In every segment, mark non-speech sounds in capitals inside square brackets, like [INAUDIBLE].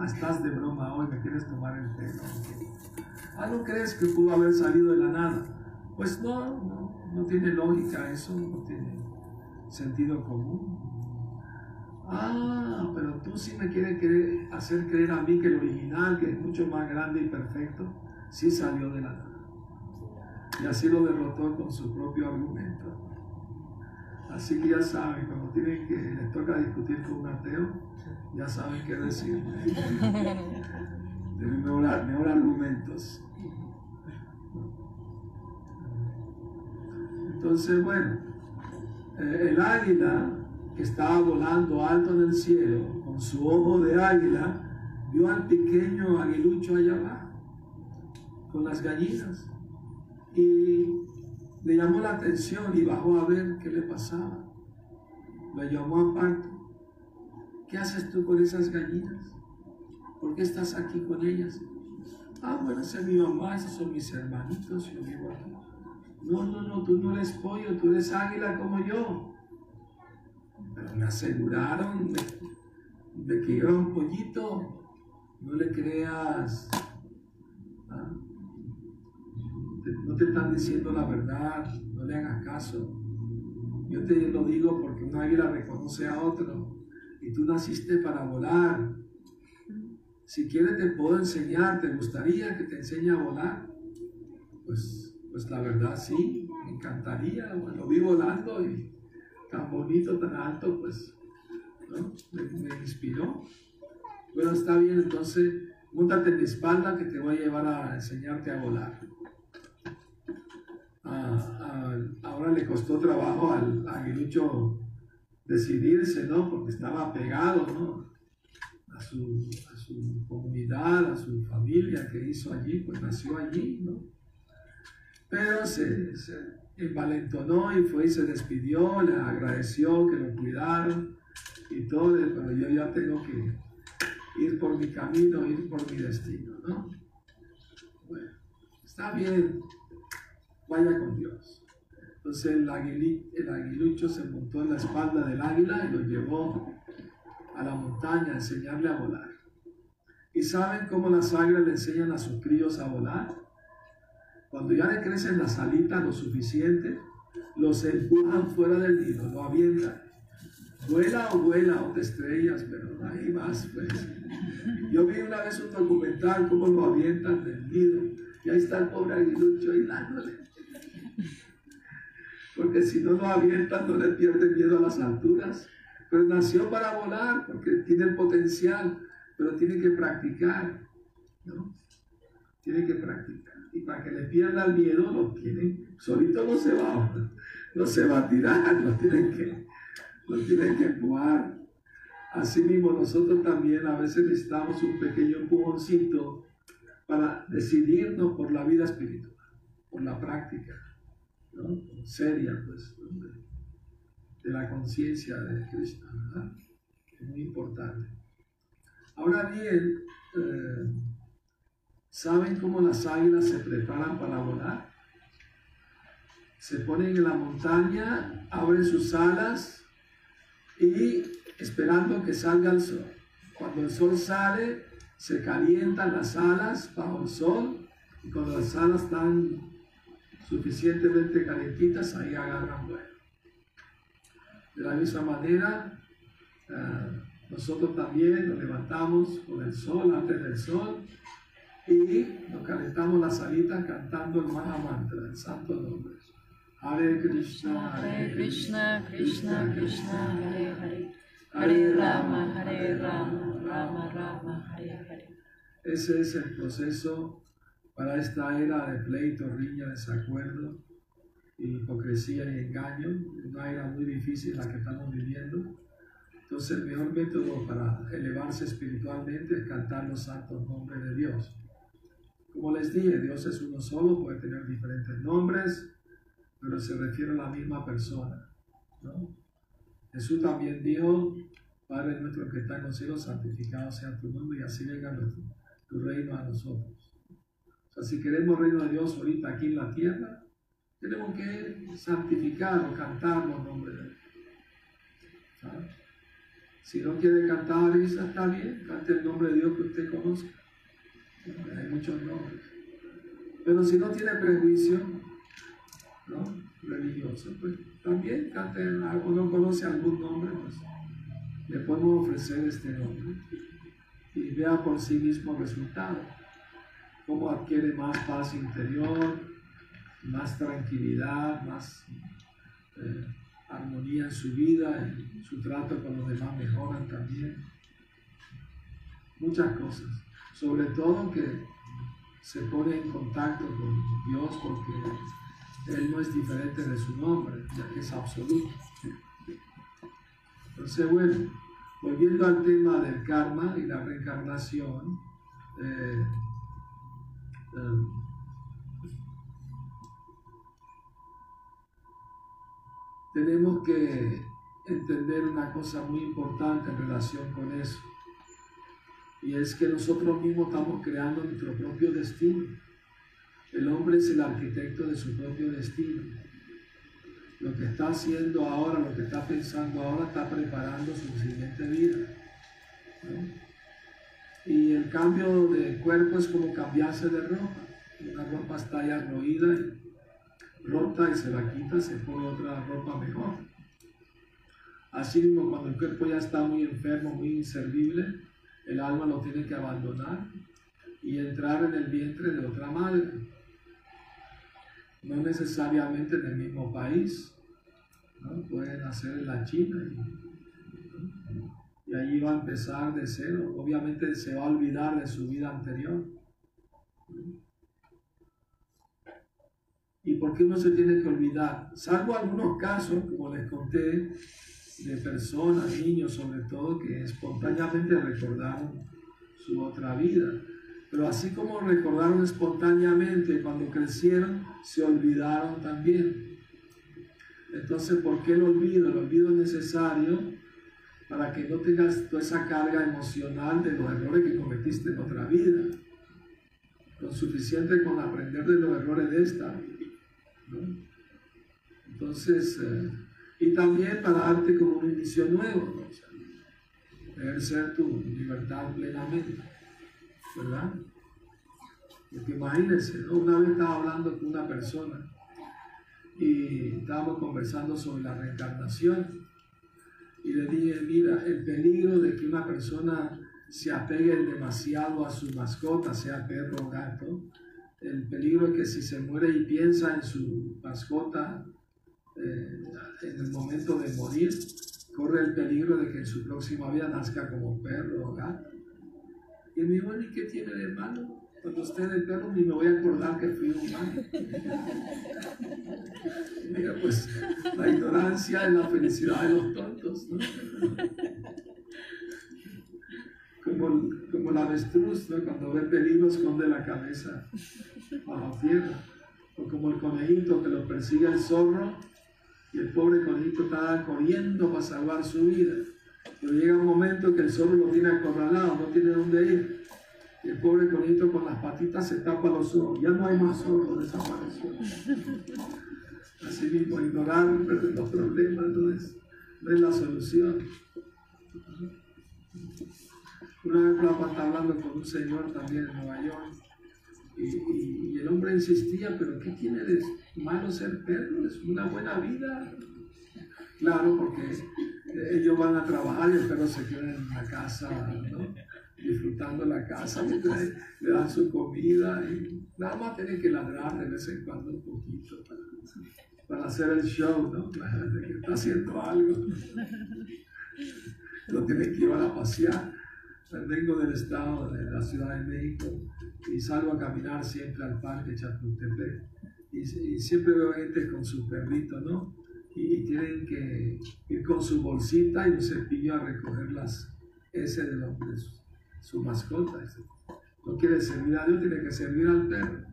Ah, estás de broma hoy, me quieres tomar el pelo. Ah, ¿no crees que pudo haber salido de la nada? Pues no, no, no tiene lógica eso, no tiene sentido común. Ah, pero tú sí me quieres hacer creer a mí que el original, que es mucho más grande y perfecto, sí salió de la nada. Y así lo derrotó con su propio argumento. Así que ya saben, cuando tienen que, les toca discutir con un ateo, ya saben qué decir. Deben mejorar, argumentos. Entonces, bueno, eh, el águila que estaba volando alto en el cielo, con su ojo de águila, vio al pequeño aguilucho allá abajo, con las gallinas. Y le llamó la atención y bajó a ver qué le pasaba. Lo llamó aparte. ¿Qué haces tú con esas gallinas? ¿Por qué estás aquí con ellas? Ah, bueno, esa es mi mamá, esos son mis hermanitos, yo vivo aquí. No, no, no, tú no eres pollo, tú eres águila como yo. Pero me aseguraron de, que yo era un pollito. No le creas. ¿ah? no te están diciendo la verdad, no le hagas caso. Yo te lo digo porque un águila reconoce a otro y tú naciste para volar. Si quieres te puedo enseñar, ¿te gustaría que te enseñe a volar? Pues, pues la verdad sí, me encantaría. Bueno, vi volando y tan bonito, tan alto, pues me, me inspiró. Bueno, está bien, entonces múntate en mi espalda que te voy a llevar a enseñarte a volar ahora le costó trabajo al aguilucho decidirse, ¿no? Porque estaba pegado, ¿no? A su, a comunidad, a su familia que hizo allí, pues nació allí, ¿no? Pero se, se envalentonó y fue y se despidió, le agradeció que lo cuidaron y todo, pero yo ya tengo que ir por mi camino, ir por mi destino, ¿no? Bueno, está bien, vaya con Dios. Entonces el, el aguilucho se montó en la espalda del águila y lo llevó a la montaña a enseñarle a volar. ¿Y saben cómo las águilas le enseñan a sus críos a volar? Cuando ya le crecen las alitas lo suficiente, los empujan fuera del nido, lo avientan. Vuela o vuela o estrellas, pero ahí vas, pues. Yo vi una vez un documental cómo lo avientan del nido y ahí está el pobre aguilucho ahí dándole. Porque si no lo avientan, no le pierde miedo a las alturas. Pero nació para volar, porque tiene el potencial, pero tiene que practicar. ¿no? Tiene que practicar. Y para que le pierda el miedo, lo tienen, solito no se va, no se va a tirar, lo tienen que, lo tienen que empujar. Así mismo nosotros también a veces necesitamos un pequeño empujoncito para decidirnos por la vida espiritual, por la práctica, seria, pues, de, la conciencia de ¿verdad? Es muy importante. Ahora bien, eh, ¿saben cómo las águilas se preparan para volar? Se ponen en la montaña, abren sus alas y esperando que salga el sol. Cuando el sol sale, se calientan las alas bajo el sol y cuando las alas están suficientemente calientitas, ahí agarran vuelo. De la misma manera, eh, nosotros también nos levantamos con el sol, antes del sol, y nos calentamos las alitas cantando el Maha Mantra, el santo nombre. Hare Krishna, Hare Krishna, Krishna Krishna, Hare Hare. Hare Rama, Hare Rama, Rama Rama, Hare Hare. Ese es el proceso para esta era de pleito, riña, desacuerdo, hipocresía y engaño, una era muy difícil la que estamos viviendo. Entonces el mejor método para elevarse espiritualmente es cantar los santos nombres de Dios. Como les dije, Dios es uno solo, puede tener diferentes nombres, pero se refiere a la misma persona. Jesús también dijo, Padre nuestro que está en los cielos, santificado sea tu nombre y así venga tu reino a nosotros. O si queremos reino de Dios ahorita aquí en la tierra, tenemos que santificar o cantar los nombres de Dios. Si no quiere cantar Isa, está bien, cante el nombre de Dios que usted conozca. Hay muchos nombres. Pero si no tiene prejuicio religioso, pues también cante algo, no conoce algún nombre, pues le podemos ofrecer este nombre y vea por sí mismo el resultado. Cómo adquiere más paz interior, más tranquilidad, más eh, armonía en su vida, en su trato con los demás mejoran también. Muchas cosas. Sobre todo que se pone en contacto con Dios porque Él no es diferente de su nombre, ya que es absoluto. Entonces, bueno, volviendo al tema del karma y la reencarnación, eh, eh, tenemos que entender una cosa muy importante en relación con eso. Y es que nosotros mismos estamos creando nuestro propio destino. El hombre es el arquitecto de su propio destino. Lo que está haciendo ahora, lo que está pensando ahora, está preparando su siguiente vida. Y el cambio de cuerpo es como cambiarse de ropa. Una ropa está ya roída rota y se la quita, se pone otra ropa mejor. Así mismo cuando el cuerpo ya está muy enfermo, muy inservible, el alma lo tiene que abandonar y entrar en el vientre de otra madre. No necesariamente en el mismo país, ¿no? puede nacer en la China y, y allí va a empezar de cero. Obviamente se va a olvidar de su vida anterior. ¿Y por qué uno se tiene que olvidar? Salvo algunos casos, como les conté, de personas, niños sobre todo, que espontáneamente recordaron su otra vida. Pero así como recordaron espontáneamente cuando crecieron, se olvidaron también. Entonces, ¿por qué el olvido? El olvido es necesario para que no tengas toda esa carga emocional de los errores que cometiste en otra vida. Lo suficiente con aprender de los errores de esta. Entonces, eh, y también para darte como un inicio nuevo, ejercer tu libertad plenamente, ¿verdad? Porque imagínense, una vez estaba hablando con una persona y estábamos conversando sobre la reencarnación y le dije, mira, el peligro de que una persona se apegue demasiado a su mascota, sea perro o gato, el peligro es que si se muere y piensa en su mascota, eh, en el momento de morir, corre el peligro de que en su próxima vida nazca como perro o gato. Y me dijo, ¿y qué tiene de malo? Cuando esté en el perro ni me voy a acordar que fui humano. Mira, pues la ignorancia es la felicidad de los tontos, ¿no? Como, como el avestruz, ¿no? Cuando ve peligro esconde la cabeza bajo tierra. O como el conejito que lo persigue el zorro y el pobre conejito estaba corriendo para salvar su vida. Pero llega un momento que el zorro lo tiene acorralado, no tiene dónde ir. Y el pobre conejito con las patitas se tapa los ojos. Ya no hay más zorro, desapareció. Así mismo, ignorar los problemas no es, no es la solución. Una vez Prabhupada está hablando con un señor también en Nueva York y, el hombre insistía, pero ¿qué tiene de malo ser perro? Es una buena vida. Claro, porque ellos van a trabajar y el perro se queda en la casa, disfrutando la casa, le, dan su comida y nada más tienen que ladrar de vez en cuando un poquito para, hacer el show, ¿no? [LAUGHS] De que está haciendo algo. Lo tienen que llevar a pasear. Vengo del estado, de la Ciudad de México, y salgo a caminar siempre al parque Chapultepec. Y, siempre veo gente con su perrito, ¿no? Y, tienen que ir con su bolsita y un cepillo a recoger las ese de, los, de su, mascota. No quiere servir a Dios, tiene que servir al perro.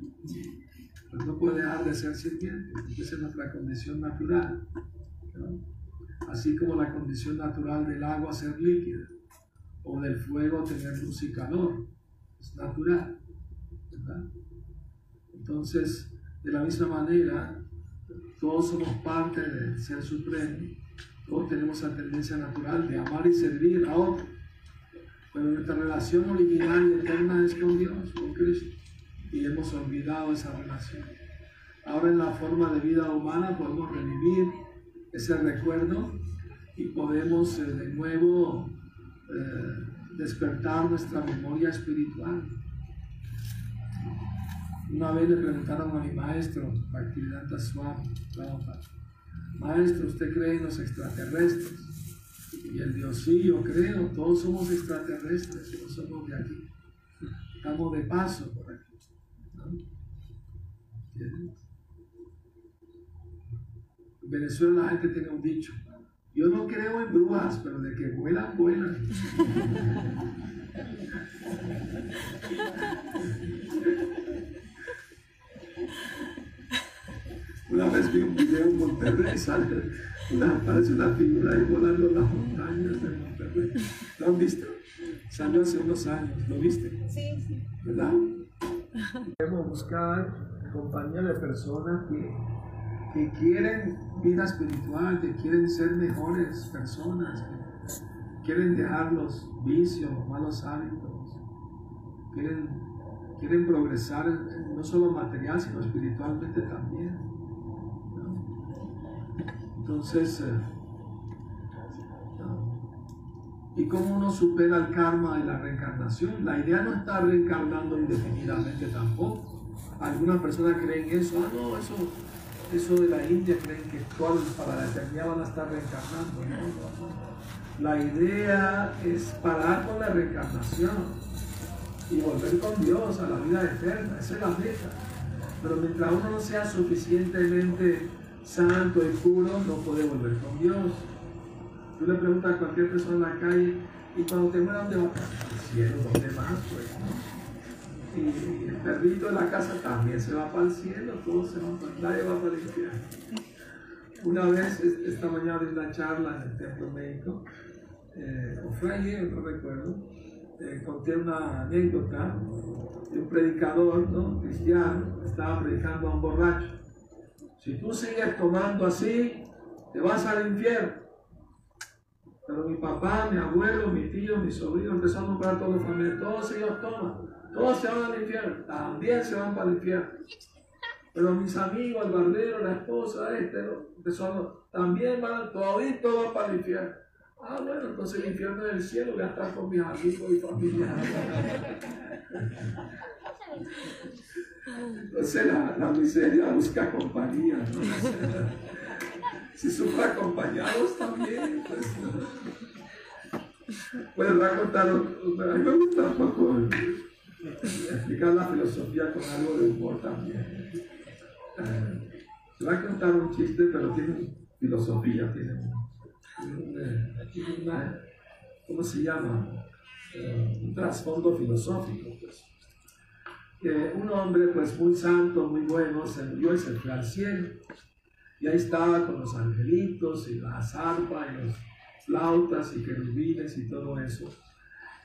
Pues no puede dejar de ser sirviente, esa es nuestra condición natural. Así como la condición natural del agua ser líquida o del fuego tener luz y calor. Es natural. Entonces, de la misma manera, todos somos parte del Ser Supremo Todos tenemos la tendencia natural de amar y servir a otros. Pero nuestra relación original y eterna es con Dios, con Cristo. Y hemos olvidado esa relación. Ahora en la forma de vida humana podemos revivir ese recuerdo y podemos eh, de nuevo eh, despertar nuestra memoria espiritual. Una vez le preguntaron a mi maestro, Bhaktivedanta Swami, maestro, ¿usted cree en los extraterrestres? Y él dijo, sí, yo creo, todos somos extraterrestres, no somos de aquí. Estamos de paso por aquí. En Venezuela la gente tiene un dicho, yo no creo en brujas, pero de que vuelan, vuelan. Una vez vi un video en Monterrey, sale una, parece una figura ahí volando en las montañas de Monterrey. ¿Lo han visto? Salió hace unos años, ¿lo viste? Sí, sí. ¿Verdad? Debemos buscar compañía de personas que, que quieren vida espiritual, que quieren ser mejores personas, que quieren dejar los vicios, los malos hábitos, quieren, quieren progresar no solo material, sino espiritualmente también. Entonces, eh, ¿y cómo uno supera el karma de la reencarnación? La idea no está reencarnando indefinidamente tampoco. Algunas personas creen eso, ah, no, eso, eso de la India creen que todos para la eternidad van a estar reencarnando. La idea es parar con la reencarnación y volver con Dios a la vida eterna, esa es la meta. Pero mientras uno no sea suficientemente santo y puro, no puede volver con Dios. Tú le preguntas a cualquier persona en la calle, y cuando te mueran, ¿dónde vas? Al cielo, ¿dónde más? Pues, Y el perrito de la casa también se va para el cielo, todos se van para nadie va para el infierno. Una vez, esta mañana, en una charla en el templo médico, eh, o no recuerdo, eh, conté una anécdota de un predicador ¿no? cristiano, estaba predicando a un borracho si tú sigues tomando así, te vas al infierno. Pero mi papá, mi abuelo, mi tío, mi sobrino empezaron a nombrar todos los familiares, todos ellos toman, todos se van al infierno, también se van para el infierno. Pero mis amigos, el barbero, la esposa, este, empezó también van, todavía todos van para el infierno. Ah, bueno, entonces el infierno es el cielo, voy a estar con mis amigos y familiares. [LAUGHS] Entonces la, miseria busca compañía. si sufre acompañados también, pues. Bueno, voy a contar, a mí me gusta un poco explicar la filosofía con algo de humor también. Eh, voy a contar un chiste, pero tiene filosofía, tiene, un, una, ¿cómo se llama? Eh, un trasfondo filosófico. Pues un hombre pues muy santo, muy bueno, se murió y se fue al cielo. Y ahí estaba con los angelitos y las arpas y los flautas y querubines y todo eso.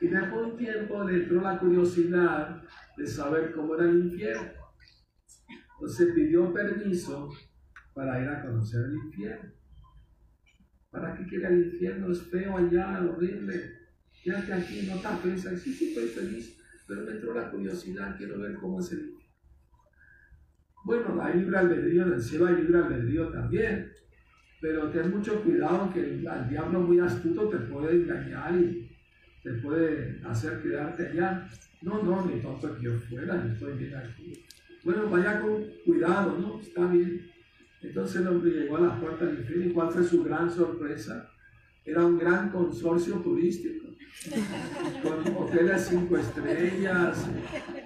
Y después de un tiempo le entró la curiosidad de saber cómo era el infierno. Entonces pidió permiso para ir a conocer el infierno. ¿Para qué quiere el infierno? Es feo allá, horrible. Quédate aquí, no estás feliz. Sí, sí, estoy feliz pero me entró la curiosidad, quiero ver cómo es el Bueno, hay libre albedrío, en el cielo hay libre albedrío también, pero ten mucho cuidado que el, diablo muy astuto te puede engañar y te puede hacer quedarte allá. No, no, ni tonto que yo fuera, yo estoy bien aquí. Bueno, vaya con cuidado, ¿no? Está bien. Entonces el hombre llegó a la puerta del infierno y cuál fue su gran sorpresa. Era un gran consorcio turístico con hoteles cinco estrellas,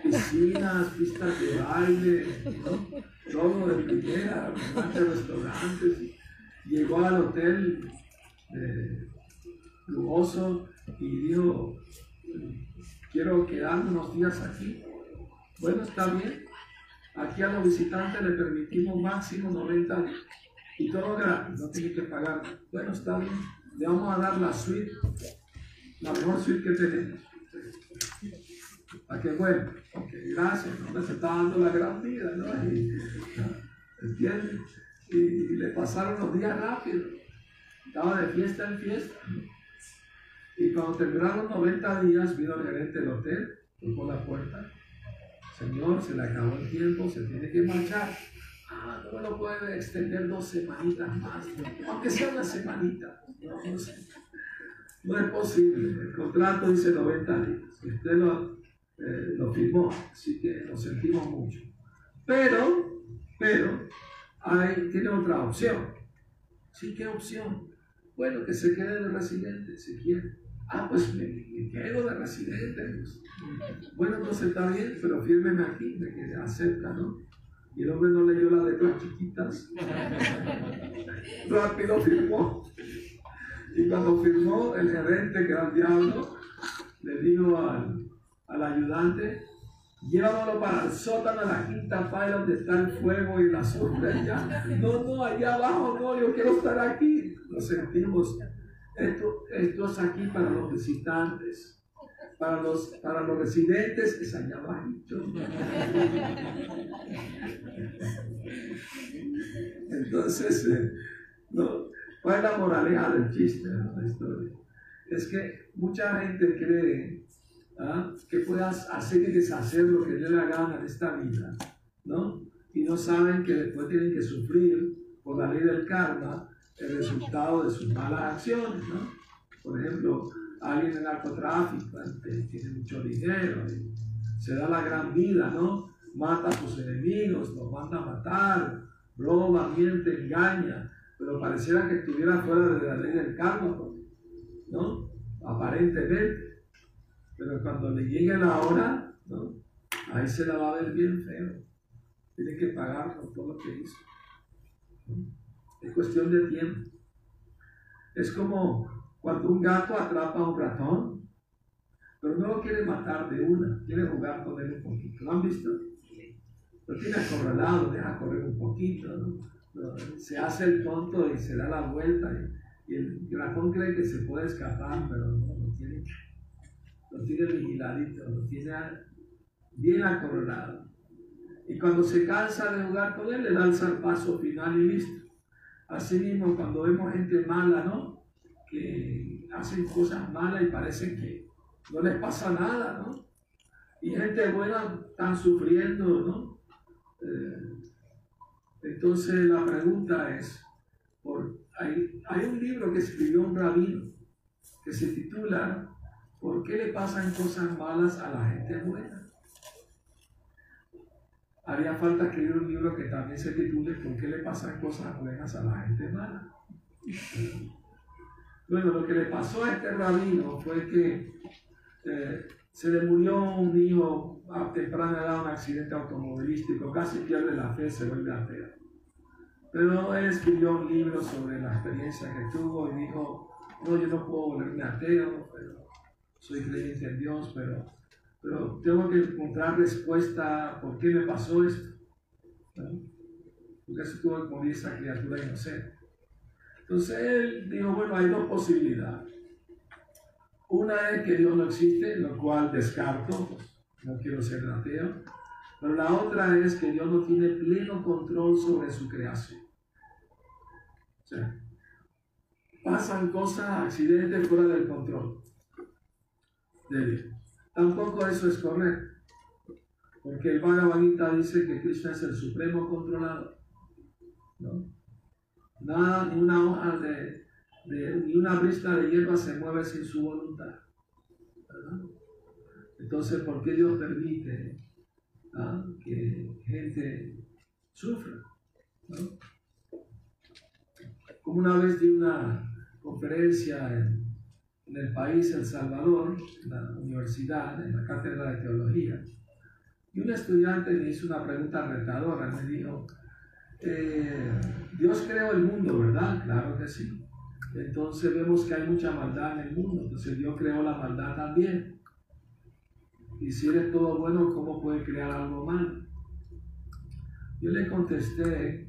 piscinas, pistas de baile, todo de primera, restaurantes. Llegó al hotel eh, lujoso y dijo, quiero quedarme unos días aquí. Bueno, está bien. Aquí a los visitantes le permitimos máximo 90 y todo gratis, no tiene que pagar. Bueno, está bien. Le vamos a dar la suite la mejor suite que tenemos. ¿A qué bueno? Gracias, no se está dando la gran vida, ¿no? ¿Entiendes? Y, le pasaron los días rápidos. estaba de fiesta en fiesta. Y cuando terminaron 90 días, vino el gerente del hotel, tocó la puerta. Señor, se le acabó el tiempo, se tiene que marchar. Ah, no me lo puede extender dos semanitas más, aunque sea una semanita. No, es posible. El contrato dice 90 días. Usted lo, eh, lo firmó, así que lo sentimos mucho. Pero, pero, hay, tiene otra opción. Sí, ¿qué opción? Bueno, que se quede de residente, si quiere. Ah, pues me, quedo de residente. Pues. Bueno, entonces está bien, pero fírmeme aquí, de que acepta, ¿no? Y el hombre no leyó la letras chiquitas. [LAUGHS] Rápido firmó. Y cuando firmó, el gerente, que era el diablo, le dijo al, al ayudante, llévamelo para el sótano de la quinta fila donde está el fuego y la allá. No, no, allá abajo no, yo quiero estar aquí. Lo sentimos. Esto, esto es aquí para los visitantes. Para los, para los residentes es allá abajo. Entonces, eh, no, ¿cuál es la moraleja del chiste de la historia? Es que mucha gente cree ¿ah? que puedas hacer y deshacer lo que le la gana en esta vida, ¿no? Y no saben que después tienen que sufrir por la ley del karma el resultado de sus malas acciones, ¿no? Por ejemplo, alguien en narcotráfico tiene mucho dinero y se da la gran vida, ¿no? Mata a sus enemigos, los manda a matar, roba, miente, engaña, pero pareciera que estuviera fuera de la ley del karma, ¿no? Aparentemente. Pero cuando le llegue la hora, ¿no? ahí se la va a ver bien feo. Tiene que pagar por todo lo que hizo. Es cuestión de tiempo. Es como cuando un gato atrapa a un ratón, pero no lo quiere matar de una, quiere jugar con él un poquito. ¿Lo han visto? Lo tiene acorralado, deja correr un poquito, se hace el tonto y se da la vuelta y, el ratón cree que se puede escapar, pero no, lo tiene lo tiene vigiladito, lo tiene bien acorralado. Y cuando se cansa de jugar con él, le lanza el paso final y listo. Así mismo, cuando vemos gente mala, ¿no? Que hacen cosas malas y parece que no les pasa nada, ¿no? Y gente buena están sufriendo, ¿no? Eh, entonces la pregunta es, hay, hay un libro que escribió un rabino que se titula ¿Por qué le pasan cosas malas a la gente buena? Haría falta escribir un libro que también se titule ¿Por qué le pasan cosas buenas a la gente mala? Bueno, lo que le pasó a este rabino fue que eh, se le murió un hijo a temprana edad, un accidente automovilístico, casi pierde la fe, se vuelve ateo. Pero él escribió un libro sobre la experiencia que tuvo y dijo, no, yo no puedo volverme ateo, pero soy creyente en Dios, pero, pero tengo que encontrar respuesta por qué me pasó esto. Porque se tuvo que morir esa criatura inocente. Entonces él dijo, bueno, hay dos posibilidades. Una es que Dios no existe, lo cual descarto, no quiero ser ateo. Pero la otra es que Dios no tiene pleno control sobre su creación. O sea, pasan cosas, accidentes fuera del control de Tampoco eso es correcto. Porque el Bhagavad Gita dice que Krishna es el supremo controlador. ¿no? Nada, ni una hoja de, ni una brista de hierba se mueve sin su voluntad. Entonces, ¿por qué Dios permite ¿ah? que gente sufra? Como una vez di una conferencia en en el país El Salvador, en la universidad, en la cátedra de teología, y un estudiante me hizo una pregunta retadora, me dijo, eh, Dios creó el mundo, ¿verdad? Claro que sí. Entonces vemos que hay mucha maldad en el mundo, entonces Dios creó la maldad también. Y si eres todo bueno, ¿cómo puede crear algo malo? Yo le contesté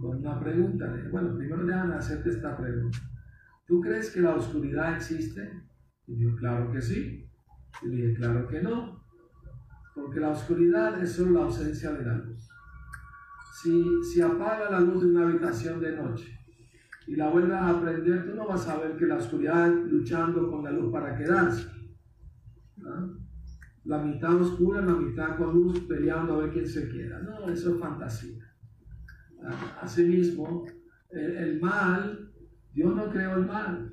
con una pregunta, bueno, primero déjame hacerte esta pregunta. ¿Tú crees que la oscuridad existe? Y dijo, claro que sí. Y le dije, claro que no. Porque la oscuridad es solo la ausencia de la luz. Si, si apaga la luz de una habitación de noche y la vuelvas a aprender, tú no vas a ver que la oscuridad luchando con la luz para quedarse. La mitad oscura, la mitad con luz, peleando a ver quién se queda. No, eso es fantasía. Asimismo, el, mal, Dios no creó el mal.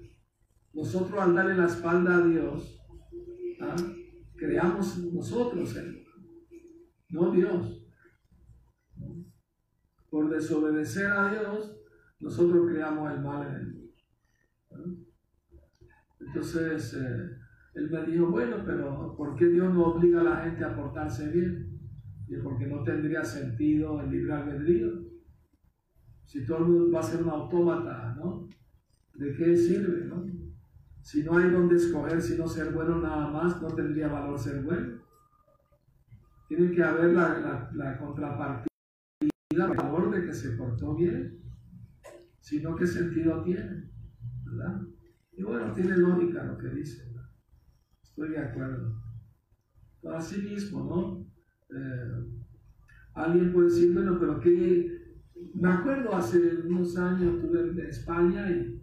Nosotros al darle la espalda a Dios, creamos nosotros el no Dios. Por desobedecer a Dios, nosotros creamos el mal en el mundo. Entonces, eh, él me dijo, bueno, pero ¿por qué Dios no obliga a la gente a portarse bien? Y porque no tendría sentido el libre albedrío. Si todo el mundo va a ser un autómata, ¿no? ¿De qué sirve, no? Si no hay donde escoger, sino ser bueno nada más, no tendría valor ser bueno. Tiene que haber la, la, la contrapartida, el valor de que se portó bien. Si no, ¿qué sentido tiene? ¿Verdad? Y bueno, tiene lógica lo que dice. Estoy de acuerdo. Así mismo, ¿no? Eh, alguien puede decir, bueno, pero que me acuerdo hace unos años estuve en España y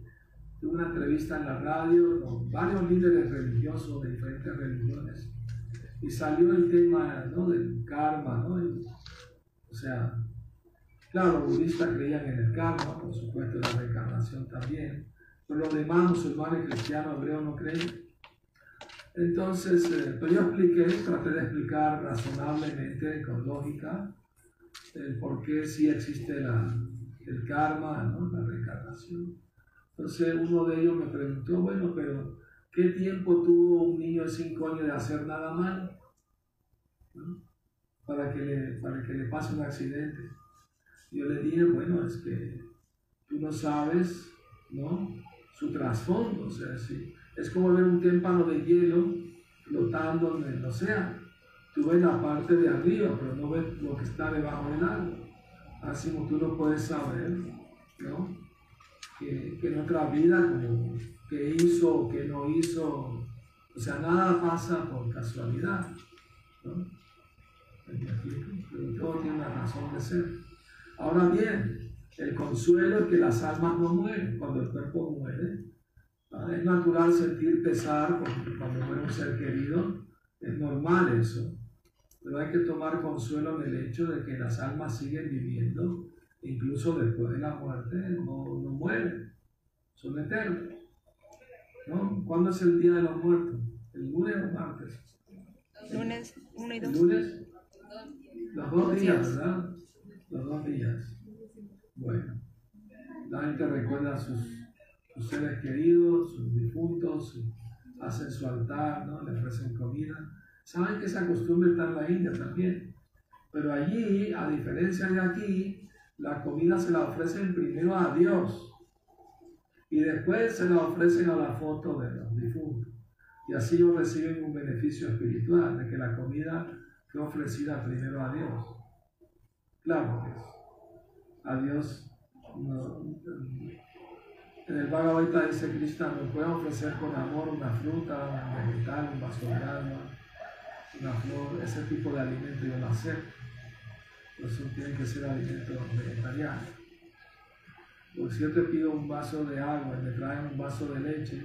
tuve una entrevista en la radio con varios líderes religiosos de diferentes religiones y salió el tema ¿no? del karma, ¿no? o sea, claro, los budistas creían en el karma, por supuesto, en la reencarnación también, pero los demás musulmanes, cristianos, hebreos no creen. Entonces, eh, pues yo expliqué, traté de explicar razonablemente, con lógica, el por qué sí existe el karma, la reencarnación. Entonces uno de ellos me preguntó, bueno, pero ¿qué tiempo tuvo un niño de 5 años de hacer nada mal? Para que le pase un accidente. Yo le dije, bueno, es que tú no sabes, ¿no? Su trasfondo, o sea, sí. es como ver un témpano de hielo flotando en el océano. Tú ves la parte de arriba, pero no ves lo que está debajo del agua. Así como tú no puedes saber, ¿no? que, en otra vida, como que hizo o que no hizo, o sea, nada pasa por casualidad, ¿no? Pero todo tiene una razón de ser. Ahora bien, el consuelo es que las almas no mueren cuando el cuerpo muere. Es natural sentir pesar cuando muere un ser querido, es normal eso. Pero hay que tomar consuelo en el hecho de que las almas siguen viviendo incluso después de la muerte, no, no mueren, son eternos. ¿no? ¿Cuándo es el día de los muertos? ¿El lunes o martes? Lunes 1 y 2. lunes? Los dos días, ¿verdad? Los dos días. Bueno, la gente recuerda a sus, seres queridos, sus difuntos, hacen su altar, ¿no? le ofrecen comida. Saben que esa costumbre está en la India también. Pero allí, a diferencia de aquí, la comida se la ofrecen primero a Dios y después se la ofrecen a la foto de los difuntos. Y así ellos reciben un beneficio espiritual de que la comida fue ofrecida primero a Dios. Claro que es. A Dios en el Bhagavad dice Krishna, nos puede ofrecer con amor una fruta, un vegetal, un vaso de agua, una flor, ese tipo de alimento yo lo acepto eso tiene que ser alimento vegetariano. Porque si yo te pido un vaso de agua y me traen un vaso de leche,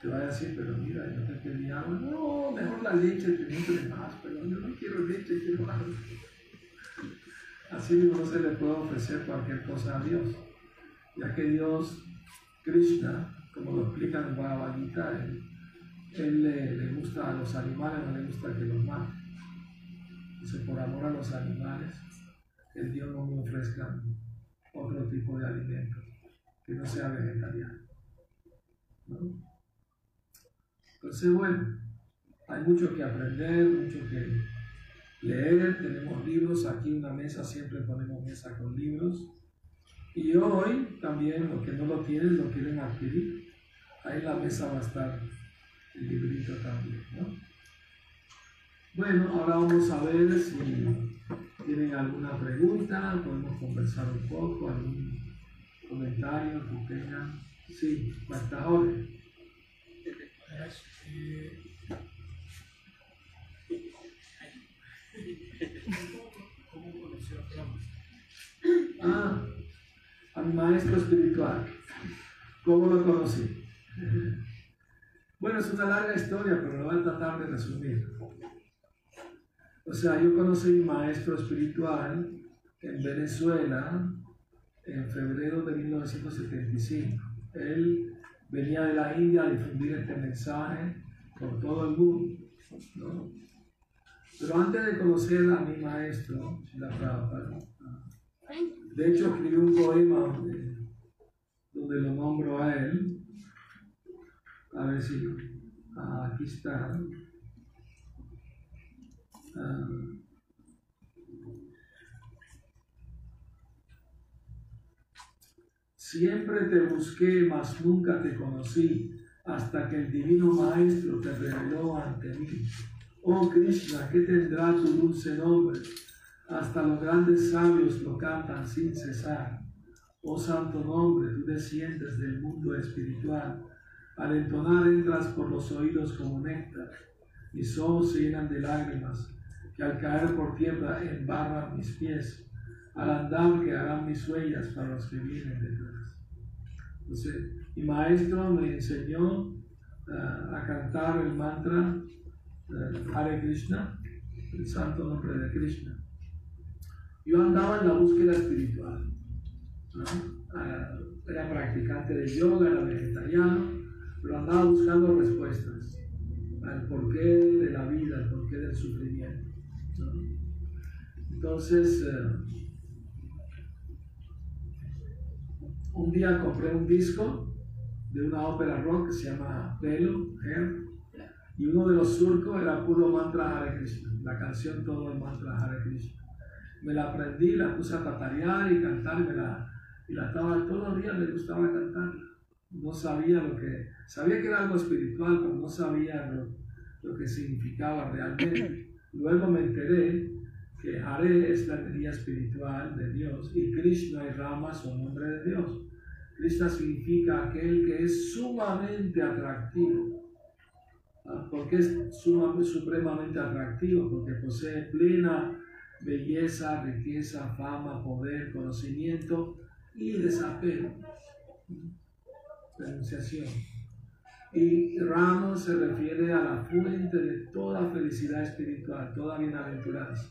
te va a decir, pero mira, yo te pedí agua. No, mejor la leche, te nutre más, pero yo no quiero leche, quiero agua. Así mismo no se le puede ofrecer cualquier cosa a Dios, ya que Dios, Krishna, como lo explica en Bhagavad Gita, él, le, le, gusta a los animales, no le gusta que los maten por amor a los animales, el Dios no me ofrezca otro tipo de alimento que no sea vegetariano. Entonces, bueno, hay mucho que aprender, mucho que leer, tenemos libros, aquí en una mesa siempre ponemos mesa con libros. Y hoy también los que no lo tienen lo quieren adquirir. Ahí en la mesa va a estar el librito también, ¿no? Bueno, ahora vamos a ver si tienen alguna pregunta, podemos conversar un poco, algún comentario que tengan. Sí, hasta ahora. Maestro espiritual. ¿Cómo lo conocí? Bueno, es una larga historia, pero lo voy a tratar de resumir. O sea, yo conocí a mi maestro espiritual en Venezuela en febrero de 1975. Él venía de la India a difundir este mensaje por todo el mundo. Pero antes de conocer a mi maestro, de hecho escribí un poema donde, lo nombro a él. A ver si aquí está. Ah, siempre te busqué, mas nunca te conocí, hasta que el divino Maestro te reveló ante mí. Oh Krishna, ¿qué tendrá tu dulce nombre? Hasta los grandes sabios lo cantan sin cesar. Oh santo nombre, tú desciendes del mundo espiritual. Al entonar entras por los oídos como néctar. Mis ojos se llenan de lágrimas que al caer por tierra embarran mis pies, al andar que harán mis huellas para los que vienen detrás. Entonces, mi maestro me enseñó uh, a cantar el mantra uh, Hare Krishna, el santo nombre de Krishna. Yo andaba en la búsqueda espiritual. Uh, era practicante de yoga, era vegetariano, pero andaba buscando respuestas al porqué de la vida, al porqué del sufrimiento. Entonces, eh, un día compré un disco de una ópera rock que se llama Pelo, y uno de los surcos era puro mantra Hare Krishna, la canción todo el mantra Hare Krishna. Me la aprendí, la puse a tatarear y cantar, y la estaba, todos los días me gustaba cantarla. No sabía lo que, sabía que era algo espiritual, pero no sabía lo, lo que significaba realmente. Luego me enteré que Hare es la energía espiritual de Dios y Krishna y Rama son nombre de Dios. Krishna significa aquel que es sumamente atractivo. Ah, ¿Por qué es sumamente, supremamente atractivo? Porque posee plena belleza, riqueza, fama, poder, conocimiento y desapego. Renunciación. Y Rama se refiere a la fuente de toda felicidad espiritual, toda bienaventuranza.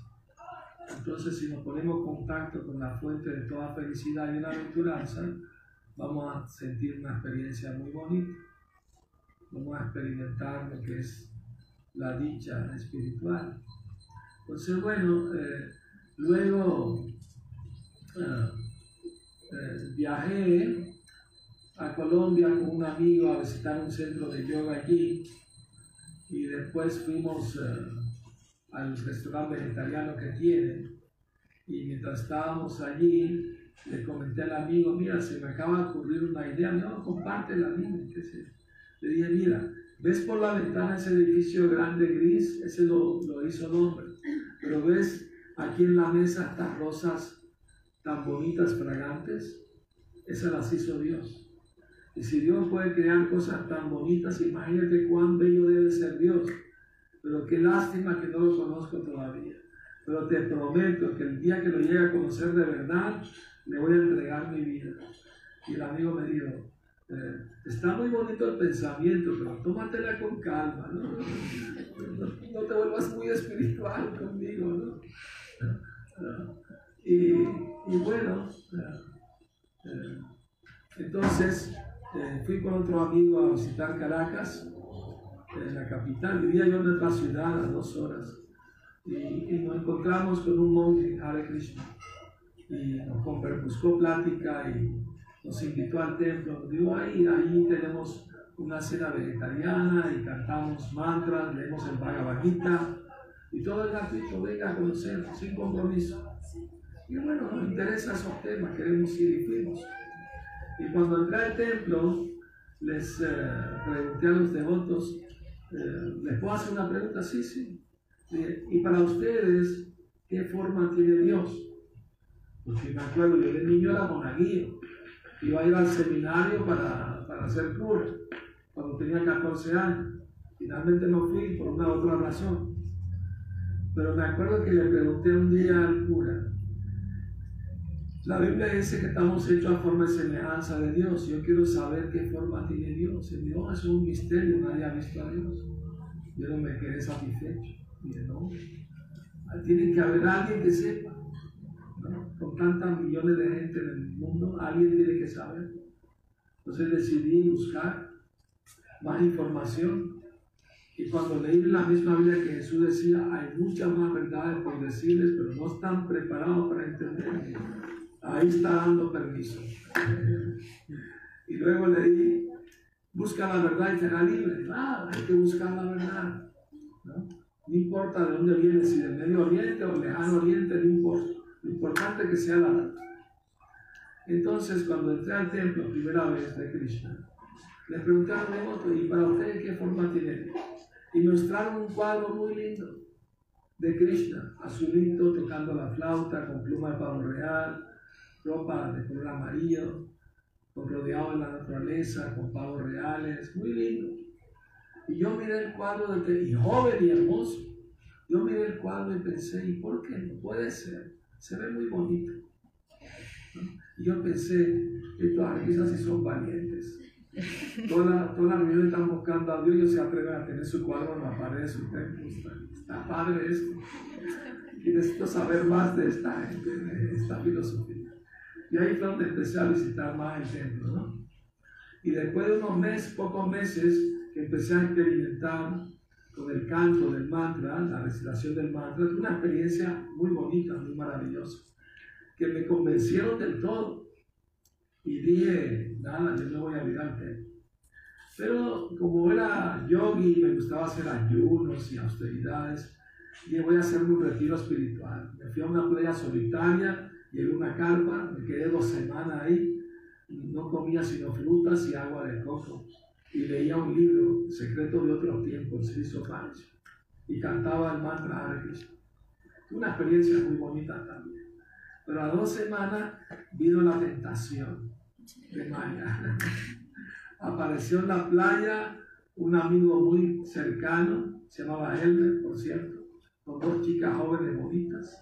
Entonces, si nos ponemos contacto con la fuente de toda felicidad y bienaventuranza, vamos a sentir una experiencia muy bonita. Vamos a experimentar lo que es la dicha espiritual. Entonces, bueno, eh, luego eh, eh, viajé a Colombia con un amigo a visitar un centro de yoga allí y después fuimos al restaurante vegetariano que tiene y mientras estábamos allí le comenté al amigo, mira, se me acaba de ocurrir una idea, no, comparte la qué Le dije, mira, ¿ves por la ventana ese edificio grande gris? Ese lo, lo hizo el hombre. Pero ves aquí en la mesa estas rosas tan bonitas, fragantes, esas las hizo Dios. Y si Dios puede crear cosas tan bonitas, imagínate cuán bello debe ser Dios. Pero qué lástima que no lo conozco todavía. Pero te prometo que el día que lo llegue a conocer de verdad, le voy a entregar mi vida. Y el amigo me dijo, eh, está muy bonito el pensamiento, pero tómatela con calma, ¿no? No, te vuelvas muy espiritual conmigo, ¿no? Y, y bueno, eh, entonces eh, fui con otro amigo a visitar Caracas, la capital, vivía yo en otra ciudad a dos horas, y, y nos encontramos con un monje, Hare Krishna y nos buscó plática y nos invitó al templo. Digo, ahí, ahí tenemos una cena vegetariana y cantamos mantras, leemos el Bhagavad Gita y todo el gratuito, venga a conocer sin compromiso. Y bueno, nos interesan esos temas, queremos ir y fuimos. Y cuando entré al templo, les eh, pregunté a los devotos, eh, ¿les puedo hacer una pregunta? Sí, sí. Y para ustedes, ¿qué forma tiene Dios? Porque me acuerdo, yo de niño era monaguillo. Iba a ir al seminario para, para ser cura cuando tenía 14 años. Finalmente no fui por una otra razón. Pero me acuerdo que le pregunté un día al cura, La Biblia dice que estamos hechos a forma y semejanza de Dios. Yo quiero saber qué forma tiene Dios. El Dios es un misterio, nadie ha visto a Dios. Yo no me quedé satisfecho. Dije, no. Tiene que haber alguien que sepa. Con tantas millones de gente en el mundo, alguien tiene que saber. Entonces decidí buscar más información. Y cuando leí la misma Biblia que Jesús decía, hay muchas más verdades por decirles, pero no están preparados para entender. Ahí está dando permiso. Y luego leí, busca la verdad y será libre. Ah, hay que buscar la verdad. ¿no? importa de dónde viene, si del Medio Oriente o Lejano Oriente, no importa. Lo importante que sea la verdad. Entonces, cuando entré al templo primera vez de Krishna, le preguntaron ¿y para ustedes qué forma tiene? Y mostraron un cuadro muy lindo de Krishna, azulito, tocando la flauta, con pluma de pavo real, ropa de color amarillo, rodeado de la naturaleza, con pavos reales, muy lindo. Y yo miré el cuadro de y joven y hermoso. Yo miré el cuadro y pensé, ¿y por qué no puede ser? Se ve muy bonito. Y yo pensé, estos artistas sí son valientes. Todas toda las reuniones están buscando a Dios y se atreven a tener su cuadro en la pared de su templo. Está, padre esto. Y necesito saber más de esta de esta filosofía. Y ahí fue donde empecé a visitar más el templo, ¿no? Y después de unos meses, pocos meses, que empecé a experimentar con el canto del mantra, la recitación del mantra, una experiencia muy bonita, muy maravillosa, que me convencieron del todo. Y dije, nada, yo no voy a mirarte. Pero como era yogi, me gustaba hacer ayunos y austeridades, dije, voy a hacer un retiro espiritual. Me fui a una playa solitaria, llegué a una carpa, me quedé dos semanas ahí, no comía sino frutas y agua de coco. Y leía un libro, Secreto de otros tiempos, se hizo Y cantaba el mantra Hare Una experiencia muy bonita también. Pero a dos semanas vino la tentación de Maya. Apareció en la playa un amigo muy cercano, se llamaba Elmer, por cierto, con dos chicas jóvenes bonitas.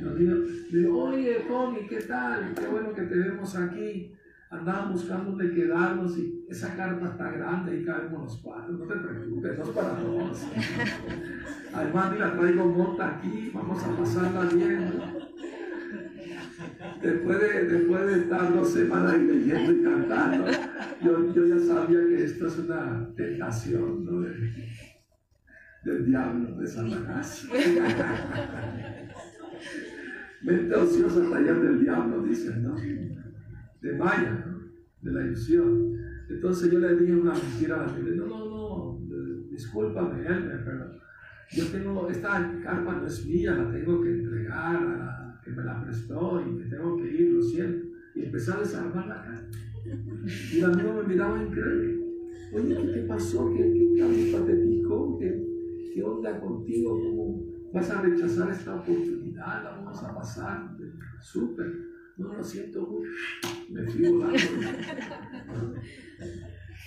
Nos dijo, oye, Tony, ¿qué tal? Qué bueno que te vemos aquí. Andaban buscando dónde quedarnos y esa carta está grande y cabemos los cuatro. No te preocupes, no es para todos. Además, la traigo monta aquí, vamos a pasarla bien. Después de, después de estar dos semanas leyendo y cantando, yo, yo, ya sabía que esto es una tentación ¿no? del diablo, de Satanás. Mente ociosa taller del diablo, dicen, ¿no? De Maya, ¿no? de la ilusión. Entonces yo le dije una mentira a la Biblia, no, no, no, discúlpame, pero yo tengo, esta carpa no es mía, la tengo que entregar a la que me la prestó y me tengo que ir, lo siento. Y empecé a desarmar la carta. Y el amigo me miraba increíble. Oye, ¿qué pasó? ¿Qué, qué te picó? ¿Qué, ¿Qué onda contigo? ¿Cómo vas a rechazar esta oportunidad? ¿La vamos a pasar? Súper. No, lo siento [LAUGHS]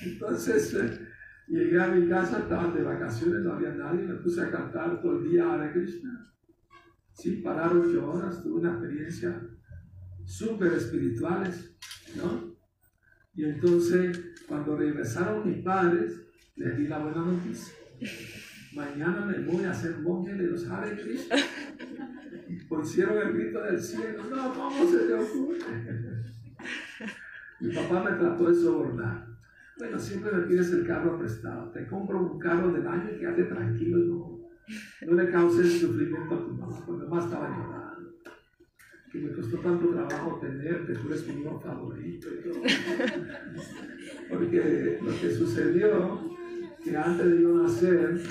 Entonces, eh, llegué a mi casa, estaban de vacaciones, no había nadie, me puse a cantar todo el día Hare Krishna sin parar ocho horas, tuve una experiencia súper espirituales, ¿no? Y entonces, cuando regresaron mis padres, les di la buena noticia. Mañana me voy a hacer monje de los Hare Krishna. Y pusieron el grito del cielo. No, ¿cómo se te ocurre? Mi papá me trató de sobornar. Bueno, siempre me pides el carro prestado. Te compro un carro del año y quédate tranquilo. No, no le causes sufrimiento a tu mamá, porque mamá estaba llorando. Que me costó tanto trabajo tenerte, tú eres mi hijo favorito y todo. Porque lo que sucedió, que antes de yo nacer,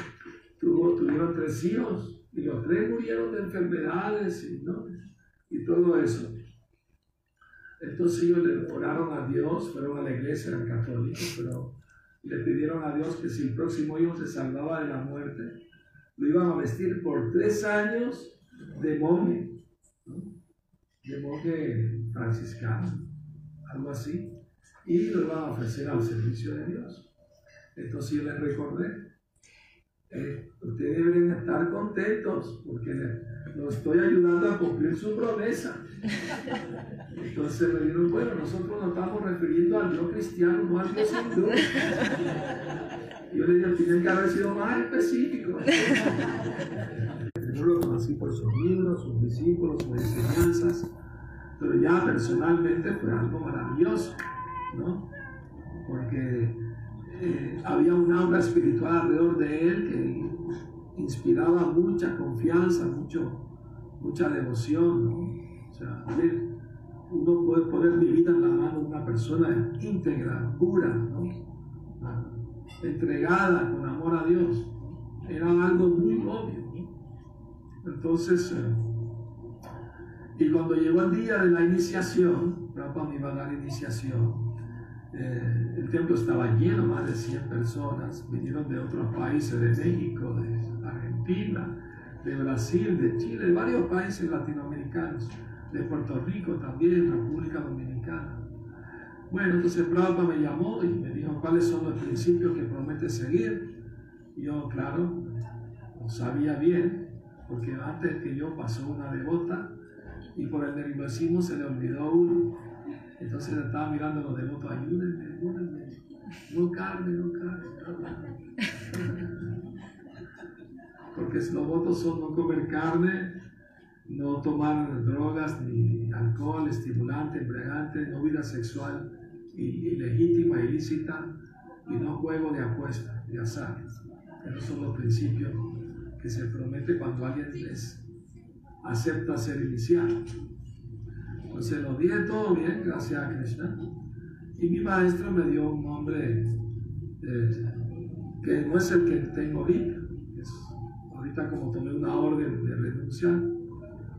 tuvo, tuvieron tres hijos y los tres murieron de enfermedades y, ¿no? y todo eso. Entonces ellos le oraron a Dios, fueron a la iglesia, eran católicos, pero le pidieron a Dios que si el próximo hijo se salvaba de la muerte, lo iban a vestir por tres años de monje, de monje franciscano, algo así, y lo iban a ofrecer al servicio de Dios. Entonces yo les recordé, eh, ustedes deben estar contentos porque lo estoy ayudando a cumplir su promesa. Entonces me dijeron, bueno, nosotros nos estamos refiriendo al Dios cristiano, no al hindú. Yo le dije, tiene que haber sido más específico. Yo lo conocí por sus libros, sus discípulos, sus enseñanzas, pero ya personalmente fue algo maravilloso, ¿no? Porque eh, había un aura espiritual alrededor de él que inspiraba mucha confianza, mucho, mucha devoción, ¿no? O sea, uno puede poner mi vida en la mano de una persona íntegra, pura, ¿no? entregada con amor a Dios. Era algo muy obvio. Entonces, eh, y cuando llegó el día de la iniciación, me iba a dar iniciación, eh, el templo estaba lleno, más de 100 personas, vinieron de otros países, de México, de Argentina, de Brasil, de Chile, de varios países latinoamericanos, de Puerto Rico también, República Dominicana. Bueno, entonces Prabhupada me llamó y me dijo cuáles son los principios que promete seguir. Yo, claro, lo sabía bien, porque antes que yo pasó una devota y por el nerviosismo se le olvidó uno. Entonces estaba mirando a los devotos, ayúdenme, ayúdenme. No carne, no carne. Porque los votos son no comer carne, no tomar drogas ni alcohol, estimulante, embriagante, no vida sexual ilegítima, ilícita y no juego de apuesta, de azar. Esos son los principios que se promete cuando alguien acepta ser iniciado. Entonces lo dije todo bien, gracias a Krishna. Y mi maestro me dio un nombre eh, que no es el que tengo ahorita. Como tomé una orden de renunciar,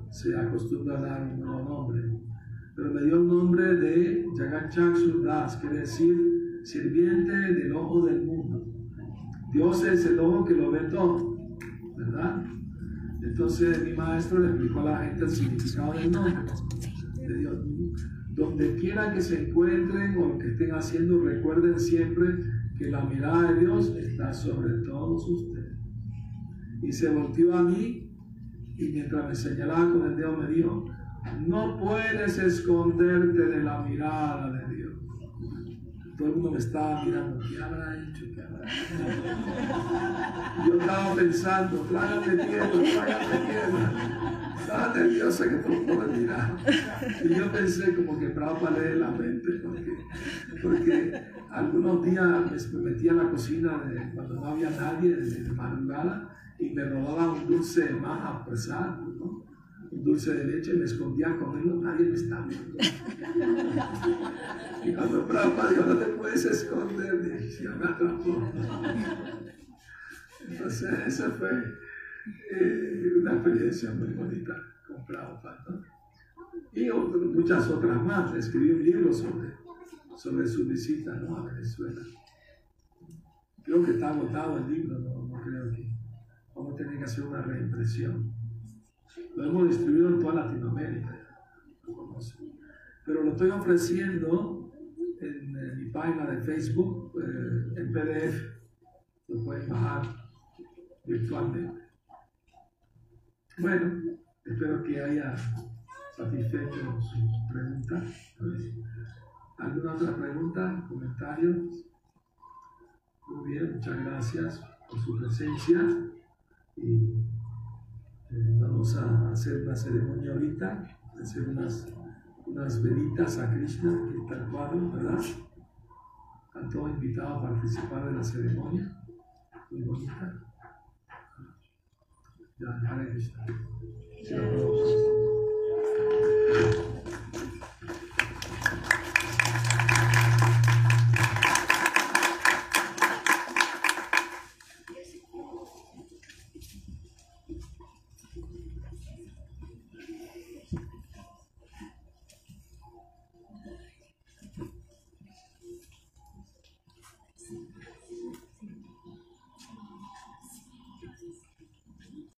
se acostumbra a dar un nuevo nombre. Pero me dio el nombre de Jagat Das, quiere decir sirviente del ojo del mundo. Dios es el ojo que lo ve todo, ¿verdad? Entonces mi maestro le explicó a la gente el significado del nombre de Dios. Donde quiera que se encuentren o lo que estén haciendo, recuerden siempre que la mirada de Dios está sobre todos ustedes. Y se volteó a mí y mientras me señalaba con el dedo me dijo, no puedes esconderte de la mirada de Dios. Todo el mundo me estaba mirando, ¿qué habrá hecho? ¿Qué habrá hecho? Yo estaba pensando, trágame tierra, trágame tierra. Estaba nerviosa que todo el mundo mirar. Y yo pensé como que para leer la mente, porque, porque algunos días me metía a la cocina de, cuando no había nadie, de, madrugada, y me robaba un dulce más apresado, ¿no? dulce de leche, me escondía a comerlo, nadie me estaba viendo. y cuando Prabhupada dijo, no te puedes esconder, me atrapó. Entonces, esa fue eh, una experiencia muy bonita con Prabhupada. Y muchas otras más. Escribí un libro sobre, sobre su visita a Venezuela. Creo que está agotado el libro, no, no creo que vamos a tener que hacer una reimpresión. Lo hemos distribuido en toda Latinoamérica. Pero lo estoy ofreciendo en, mi página de Facebook eh, en PDF. Lo pueden bajar virtualmente. Bueno, espero que haya satisfecho su pregunta. ¿Alguna otra pregunta? ¿Comentarios? Muy bien, muchas gracias por su presencia. Y eh, vamos a hacer una ceremonia ahorita, hacer unas, unas velitas a Krishna, que está el cuadro, ¿verdad? a todos invitados a participar de la ceremonia, muy bonita. Ya, Hare Krishna.